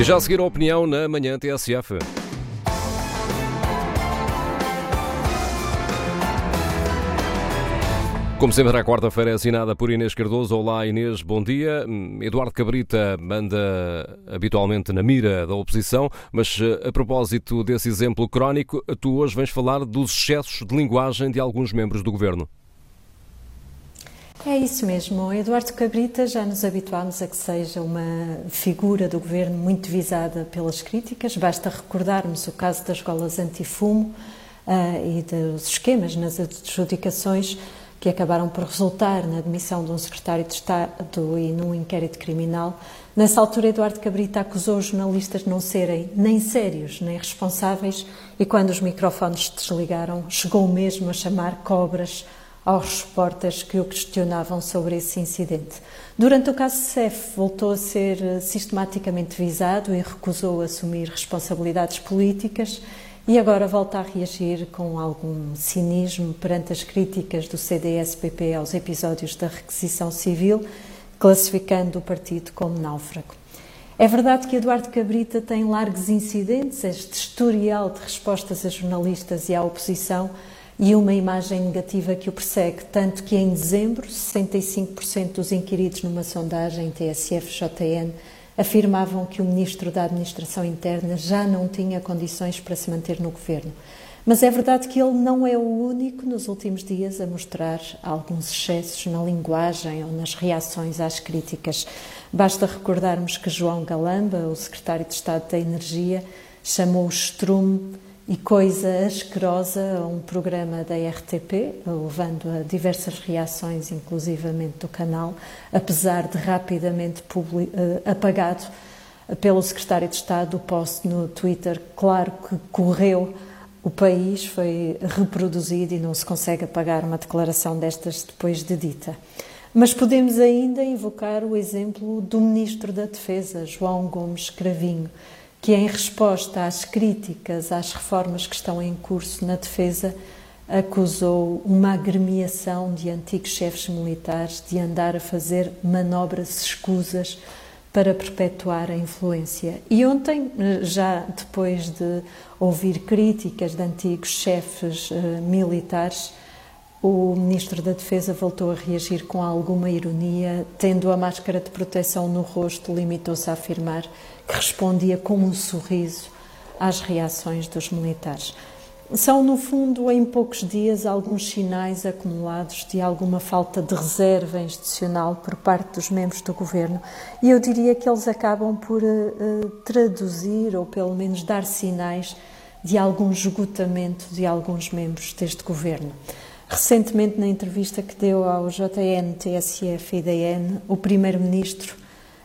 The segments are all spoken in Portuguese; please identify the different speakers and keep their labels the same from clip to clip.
Speaker 1: E já a seguir a opinião na manhã TSF. Como sempre, a quarta-feira é assinada por Inês Cardoso. Olá, Inês, bom dia. Eduardo Cabrita manda habitualmente na mira da oposição, mas eh, a propósito desse exemplo crónico, tu hoje vens falar dos excessos de linguagem de alguns membros do governo.
Speaker 2: É isso mesmo. Eduardo Cabrita já nos habituámos a que seja uma figura do governo muito visada pelas críticas. Basta recordarmos o caso das golas antifumo uh, e dos esquemas nas adjudicações que acabaram por resultar na admissão de um secretário de Estado e num inquérito criminal. Nessa altura, Eduardo Cabrita acusou os jornalistas de não serem nem sérios nem responsáveis e, quando os microfones desligaram, chegou mesmo a chamar cobras aos repórteres que o questionavam sobre esse incidente. Durante o caso CEF, voltou a ser eh, sistematicamente visado e recusou assumir responsabilidades políticas e agora volta a reagir com algum cinismo perante as críticas do CDS-PP aos episódios da requisição civil, classificando o partido como náufrago. É verdade que Eduardo Cabrita tem largos incidentes, este historial de respostas a jornalistas e à oposição, e uma imagem negativa que o persegue, tanto que em dezembro 65% dos inquiridos numa sondagem TSF-JN afirmavam que o ministro da Administração Interna já não tinha condições para se manter no governo. Mas é verdade que ele não é o único nos últimos dias a mostrar alguns excessos na linguagem ou nas reações às críticas. Basta recordarmos que João Galamba, o secretário de Estado da Energia, chamou o estrume e coisa asquerosa um programa da RTP, levando a diversas reações, inclusivamente do canal, apesar de rapidamente eh, apagado pelo secretário de Estado o post no Twitter. Claro que correu o país, foi reproduzido e não se consegue apagar uma declaração destas depois de dita. Mas podemos ainda invocar o exemplo do Ministro da Defesa, João Gomes Cravinho, que, em resposta às críticas às reformas que estão em curso na defesa, acusou uma agremiação de antigos chefes militares de andar a fazer manobras escusas para perpetuar a influência. E ontem, já depois de ouvir críticas de antigos chefes uh, militares, o Ministro da Defesa voltou a reagir com alguma ironia, tendo a máscara de proteção no rosto, limitou-se a afirmar que respondia com um sorriso às reações dos militares. São, no fundo, em poucos dias, alguns sinais acumulados de alguma falta de reserva institucional por parte dos membros do governo, e eu diria que eles acabam por uh, traduzir, ou pelo menos dar sinais, de algum esgotamento de alguns membros deste governo. Recentemente, na entrevista que deu ao JN, TSF e DN, o Primeiro-Ministro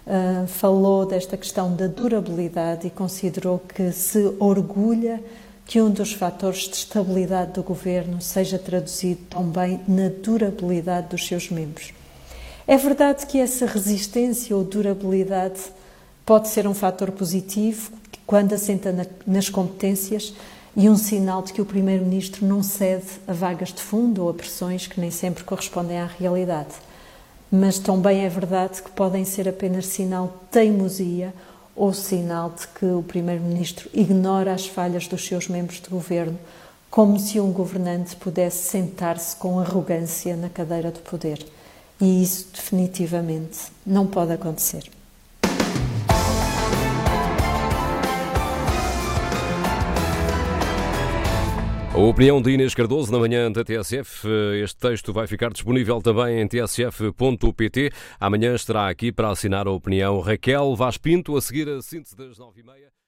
Speaker 2: uh, falou desta questão da durabilidade e considerou que se orgulha que um dos fatores de estabilidade do governo seja traduzido também na durabilidade dos seus membros. É verdade que essa resistência ou durabilidade pode ser um fator positivo quando assenta na, nas competências e um sinal de que o Primeiro-Ministro não cede a vagas de fundo ou a pressões que nem sempre correspondem à realidade. Mas também é verdade que podem ser apenas sinal de teimosia ou sinal de que o Primeiro-Ministro ignora as falhas dos seus membros de governo, como se um governante pudesse sentar-se com arrogância na cadeira do poder. E isso definitivamente não pode acontecer.
Speaker 1: Opinião de Inês Cardoso na manhã da TSF. Este texto vai ficar disponível também em tsf.pt. Amanhã estará aqui para assinar a opinião Raquel Vaz Pinto, a seguir a síntese das nove e meia.